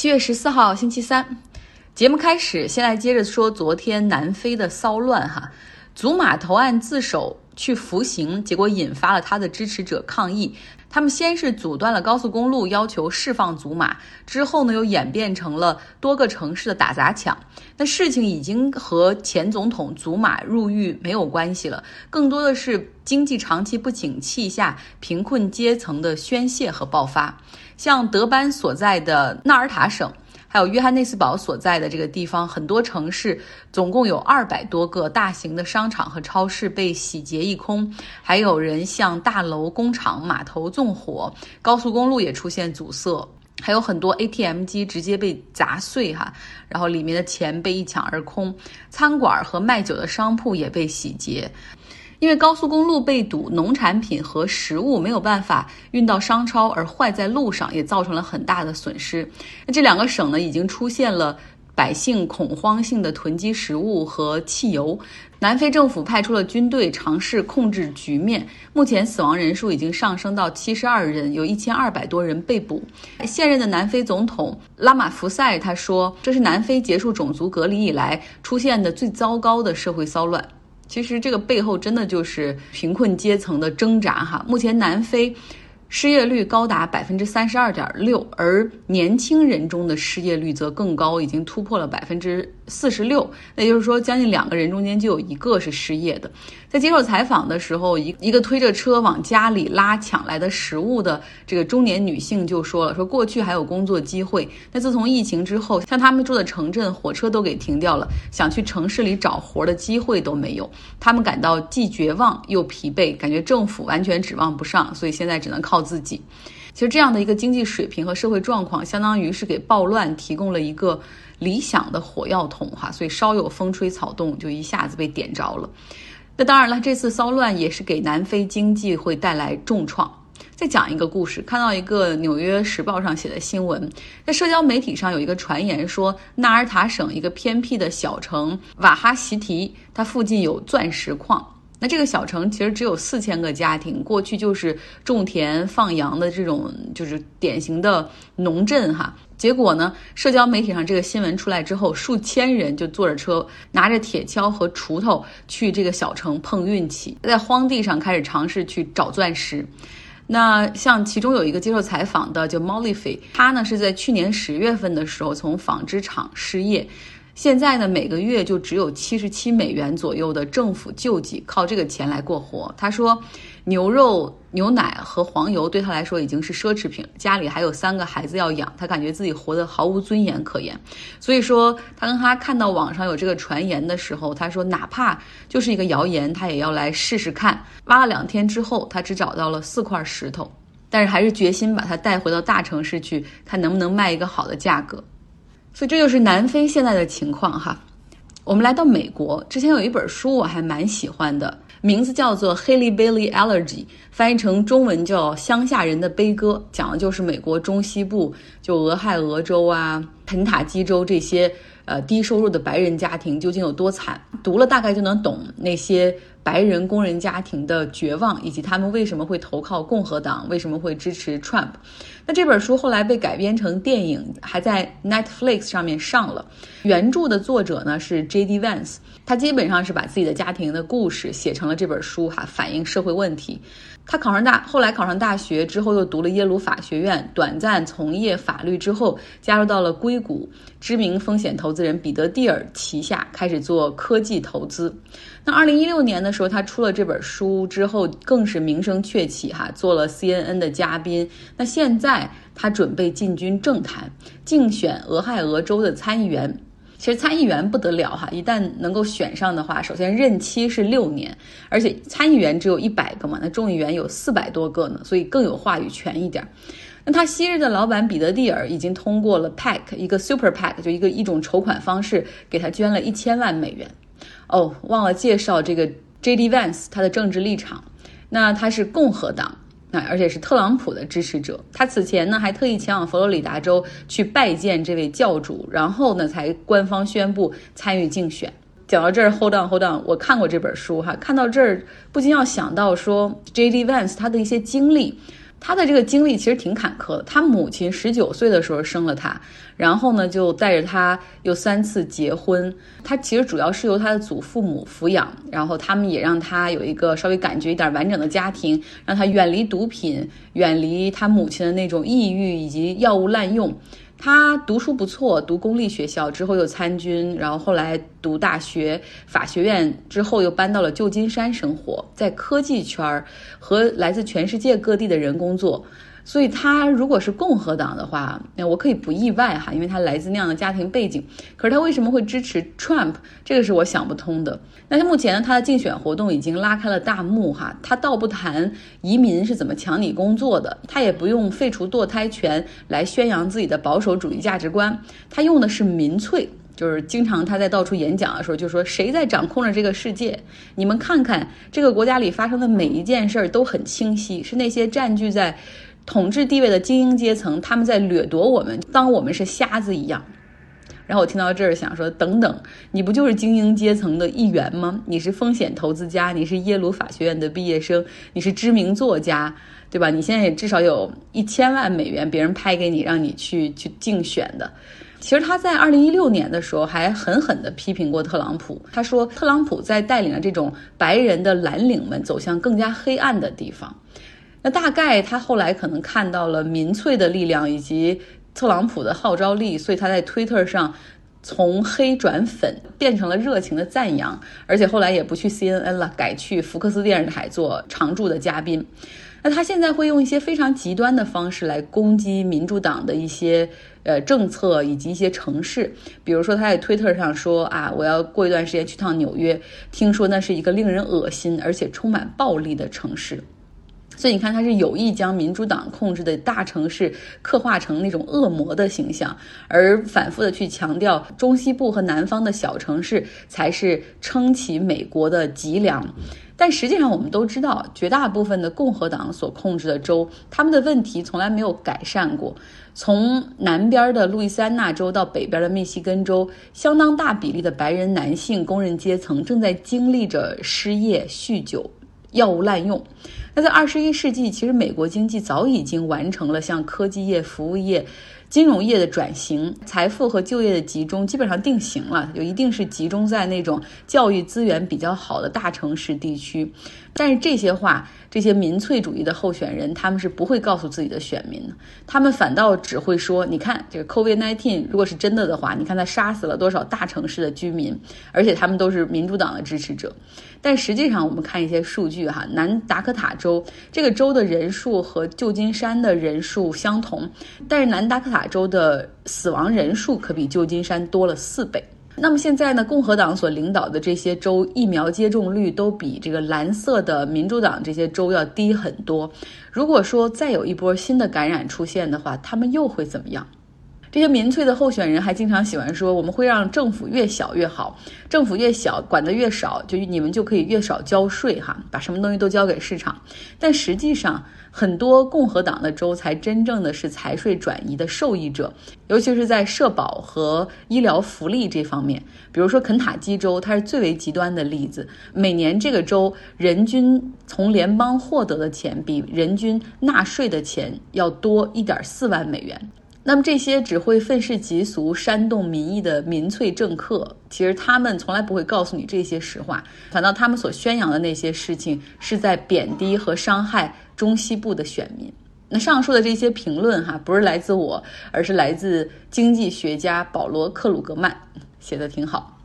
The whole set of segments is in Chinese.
七月十四号，星期三，节目开始。先来接着说昨天南非的骚乱哈，祖马投案自首去服刑，结果引发了他的支持者抗议。他们先是阻断了高速公路，要求释放祖马，之后呢又演变成了多个城市的打砸抢。那事情已经和前总统祖马入狱没有关系了，更多的是经济长期不景气下贫困阶层的宣泄和爆发。像德班所在的纳尔塔省。还有约翰内斯堡所在的这个地方，很多城市总共有二百多个大型的商场和超市被洗劫一空，还有人向大楼、工厂、码头纵火，高速公路也出现阻塞，还有很多 ATM 机直接被砸碎哈，然后里面的钱被一抢而空，餐馆和卖酒的商铺也被洗劫。因为高速公路被堵，农产品和食物没有办法运到商超，而坏在路上，也造成了很大的损失。那这两个省呢，已经出现了百姓恐慌性的囤积食物和汽油。南非政府派出了军队尝试控制局面，目前死亡人数已经上升到七十二人，有一千二百多人被捕。现任的南非总统拉马福塞他说：“这是南非结束种族隔离以来出现的最糟糕的社会骚乱。”其实这个背后真的就是贫困阶层的挣扎哈。目前南非失业率高达百分之三十二点六，而年轻人中的失业率则更高，已经突破了百分之。四十六，那就是说，将近两个人中间就有一个是失业的。在接受采访的时候，一一个推着车往家里拉抢来的食物的这个中年女性就说了：“说过去还有工作机会，那自从疫情之后，像他们住的城镇，火车都给停掉了，想去城市里找活的机会都没有。他们感到既绝望又疲惫，感觉政府完全指望不上，所以现在只能靠自己。其实这样的一个经济水平和社会状况，相当于是给暴乱提供了一个。”理想的火药桶哈，所以稍有风吹草动就一下子被点着了。那当然了，这次骚乱也是给南非经济会带来重创。再讲一个故事，看到一个《纽约时报》上写的新闻，在社交媒体上有一个传言说，纳尔塔省一个偏僻的小城瓦哈希提，它附近有钻石矿。那这个小城其实只有四千个家庭，过去就是种田放羊的这种，就是典型的农镇哈。结果呢？社交媒体上这个新闻出来之后，数千人就坐着车，拿着铁锹和锄头去这个小城碰运气，在荒地上开始尝试去找钻石。那像其中有一个接受采访的叫 Molly Fay，他呢是在去年十月份的时候从纺织厂失业。现在呢，每个月就只有七十七美元左右的政府救济，靠这个钱来过活。他说，牛肉、牛奶和黄油对他来说已经是奢侈品，家里还有三个孩子要养，他感觉自己活得毫无尊严可言。所以说，他跟他看到网上有这个传言的时候，他说哪怕就是一个谣言，他也要来试试看。挖了两天之后，他只找到了四块石头，但是还是决心把它带回到大城市去，看能不能卖一个好的价格。所以这就是南非现在的情况哈。我们来到美国，之前有一本书我还蛮喜欢的，名字叫做《Haley Bailey Allergy》，翻译成中文叫《乡下人的悲歌》，讲的就是美国中西部，就俄亥俄州啊、肯塔基州这些呃低收入的白人家庭究竟有多惨。读了大概就能懂那些。白人工人家庭的绝望，以及他们为什么会投靠共和党，为什么会支持 Trump？那这本书后来被改编成电影，还在 Netflix 上面上了。原著的作者呢是 J.D. Vance，他基本上是把自己的家庭的故事写成了这本书，哈，反映社会问题。他考上大，后来考上大学之后，又读了耶鲁法学院，短暂从业法律之后，加入到了硅谷知名风险投资人彼得蒂尔旗下，开始做科技投资。那二零一六年的时候，他出了这本书之后，更是名声鹊起，哈，做了 CNN 的嘉宾。那现在他准备进军政坛，竞选俄亥俄州的参议员。其实参议员不得了哈，一旦能够选上的话，首先任期是六年，而且参议员只有一百个嘛，那众议员有四百多个呢，所以更有话语权一点。那他昔日的老板彼得蒂尔已经通过了 PAC 一个 Super PAC，就一个一种筹款方式，给他捐了一千万美元。哦，忘了介绍这个 J.D. Vance 他的政治立场，那他是共和党。那而且是特朗普的支持者，他此前呢还特意前往佛罗里达州去拜见这位教主，然后呢才官方宣布参与竞选。讲到这儿，hold on hold on，我看过这本书哈，看到这儿不禁要想到说，J.D. Vance 他的一些经历，他的这个经历其实挺坎坷的。他母亲十九岁的时候生了他，然后呢就带着他又三次结婚。他其实主要是由他的祖父母抚养，然后他们也让他有一个稍微感觉一点完整的家庭，让他远离毒品，远离他母亲的那种抑郁以及药物滥用。他读书不错，读公立学校之后又参军，然后后来读大学法学院之后又搬到了旧金山生活，在科技圈儿和来自全世界各地的人工作。所以他如果是共和党的话，那我可以不意外哈，因为他来自那样的家庭背景。可是他为什么会支持 Trump？这个是我想不通的。那他目前，他的竞选活动已经拉开了大幕哈，他倒不谈移民是怎么抢你工作的，他也不用废除堕胎权来宣扬自己的保守主义价值观，他用的是民粹。就是经常他在到处演讲的时候就说谁在掌控着这个世界？你们看看这个国家里发生的每一件事儿都很清晰，是那些占据在。统治地位的精英阶层，他们在掠夺我们，当我们是瞎子一样。然后我听到这儿想说，等等，你不就是精英阶层的一员吗？你是风险投资家，你是耶鲁法学院的毕业生，你是知名作家，对吧？你现在也至少有一千万美元，别人拍给你，让你去去竞选的。其实他在二零一六年的时候还狠狠地批评过特朗普，他说特朗普在带领着这种白人的蓝领们走向更加黑暗的地方。那大概他后来可能看到了民粹的力量以及特朗普的号召力，所以他在推特上从黑转粉，变成了热情的赞扬，而且后来也不去 CNN 了，改去福克斯电视台做常驻的嘉宾。那他现在会用一些非常极端的方式来攻击民主党的一些呃政策以及一些城市，比如说他在推特上说啊，我要过一段时间去趟纽约，听说那是一个令人恶心而且充满暴力的城市。所以你看，他是有意将民主党控制的大城市刻画成那种恶魔的形象，而反复的去强调中西部和南方的小城市才是撑起美国的脊梁。但实际上，我们都知道，绝大部分的共和党所控制的州，他们的问题从来没有改善过。从南边的路易斯安那州到北边的密西根州，相当大比例的白人男性工人阶层正在经历着失业、酗酒、药物滥用。那在二十一世纪，其实美国经济早已经完成了向科技业、服务业、金融业的转型，财富和就业的集中基本上定型了，就一定是集中在那种教育资源比较好的大城市地区。但是这些话，这些民粹主义的候选人，他们是不会告诉自己的选民的，他们反倒只会说：“你看，这个 COVID-19 如果是真的的话，你看他杀死了多少大城市的居民，而且他们都是民主党的支持者。”但实际上，我们看一些数据哈，南达科塔州这个州的人数和旧金山的人数相同，但是南达科塔州的死亡人数可比旧金山多了四倍。那么现在呢，共和党所领导的这些州疫苗接种率都比这个蓝色的民主党这些州要低很多。如果说再有一波新的感染出现的话，他们又会怎么样？这些民粹的候选人还经常喜欢说，我们会让政府越小越好，政府越小，管得越少，就你们就可以越少交税哈，把什么东西都交给市场。但实际上，很多共和党的州才真正的是财税转移的受益者，尤其是在社保和医疗福利这方面。比如说肯塔基州，它是最为极端的例子，每年这个州人均从联邦获得的钱比人均纳税的钱要多一点四万美元。那么这些只会愤世嫉俗、煽动民意的民粹政客，其实他们从来不会告诉你这些实话，反倒他们所宣扬的那些事情是在贬低和伤害中西部的选民。那上述的这些评论，哈，不是来自我，而是来自经济学家保罗·克鲁格曼，写的挺好。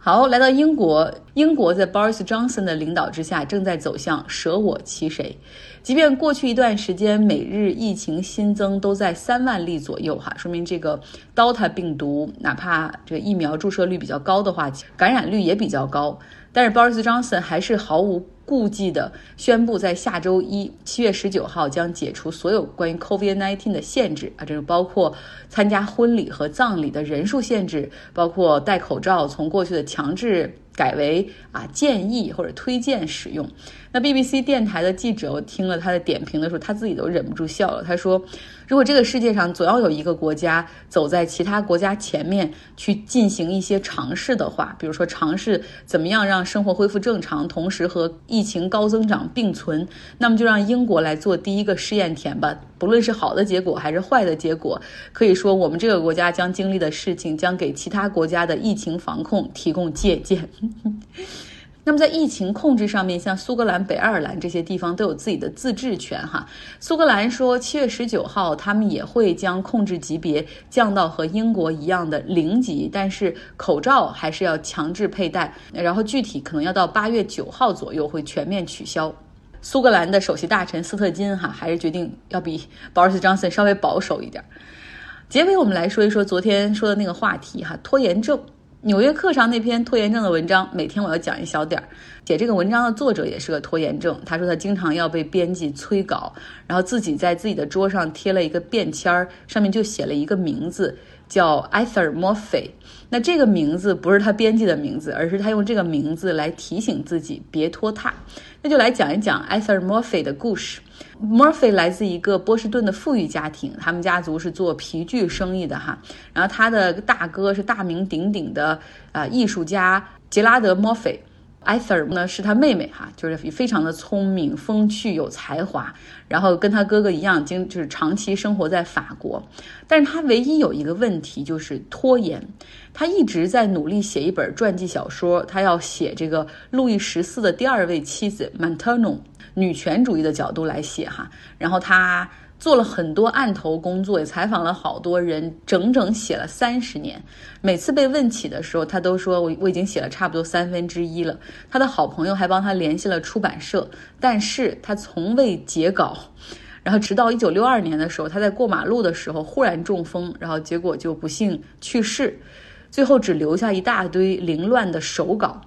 好，来到英国，英国在 Boris Johnson 的领导之下，正在走向舍我其谁。即便过去一段时间每日疫情新增都在三万例左右，哈，说明这个 Delta 病毒哪怕这个疫苗注射率比较高的话，感染率也比较高。但是 Boris Johnson 还是毫无顾忌地宣布，在下周一七月十九号将解除所有关于 COVID-19 的限制啊，这是包括参加婚礼和葬礼的人数限制，包括戴口罩从过去的强制。改为啊建议或者推荐使用。那 BBC 电台的记者，我听了他的点评的时候，他自己都忍不住笑了。他说：“如果这个世界上总要有一个国家走在其他国家前面去进行一些尝试的话，比如说尝试怎么样让生活恢复正常，同时和疫情高增长并存，那么就让英国来做第一个试验田吧。不论是好的结果还是坏的结果，可以说我们这个国家将经历的事情将给其他国家的疫情防控提供借鉴。那么在疫情控制上面，像苏格兰、北爱尔兰这些地方都有自己的自治权哈。苏格兰说，七月十九号他们也会将控制级别降到和英国一样的零级，但是口罩还是要强制佩戴，然后具体可能要到八月九号左右会全面取消。苏格兰的首席大臣斯特金哈还是决定要比 保尔斯·约翰逊稍微保守一点。结尾我们来说一说昨天说的那个话题哈，拖延症。纽约客上那篇拖延症的文章，每天我要讲一小点儿。写这个文章的作者也是个拖延症，他说他经常要被编辑催稿，然后自己在自己的桌上贴了一个便签儿，上面就写了一个名字。叫 Ether Morphy，那这个名字不是他编辑的名字，而是他用这个名字来提醒自己别拖沓。那就来讲一讲 Ether Morphy 的故事。Murphy 来自一个波士顿的富裕家庭，他们家族是做皮具生意的哈。然后他的大哥是大名鼎鼎的呃艺术家杰拉德 Murphy Morphy。Ether 呢是他妹妹哈，就是非常的聪明、风趣、有才华，然后跟他哥哥一样，经就是长期生活在法国。但是他唯一有一个问题就是拖延，他一直在努力写一本传记小说，他要写这个路易十四的第二位妻子 Maintenon，女权主义的角度来写哈，然后他。做了很多案头工作，也采访了好多人，整整写了三十年。每次被问起的时候，他都说：“我我已经写了差不多三分之一了。”他的好朋友还帮他联系了出版社，但是他从未截稿。然后直到一九六二年的时候，他在过马路的时候忽然中风，然后结果就不幸去世，最后只留下一大堆凌乱的手稿。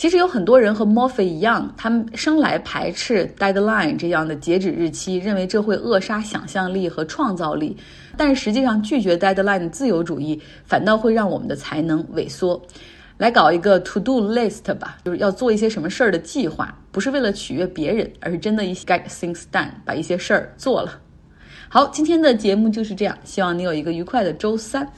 其实有很多人和 Morphy 一样，他们生来排斥 deadline 这样的截止日期，认为这会扼杀想象力和创造力。但实际上，拒绝 deadline 的自由主义反倒会让我们的才能萎缩。来搞一个 to do list 吧，就是要做一些什么事儿的计划，不是为了取悦别人，而是真的 get things done，把一些事儿做了。好，今天的节目就是这样，希望你有一个愉快的周三。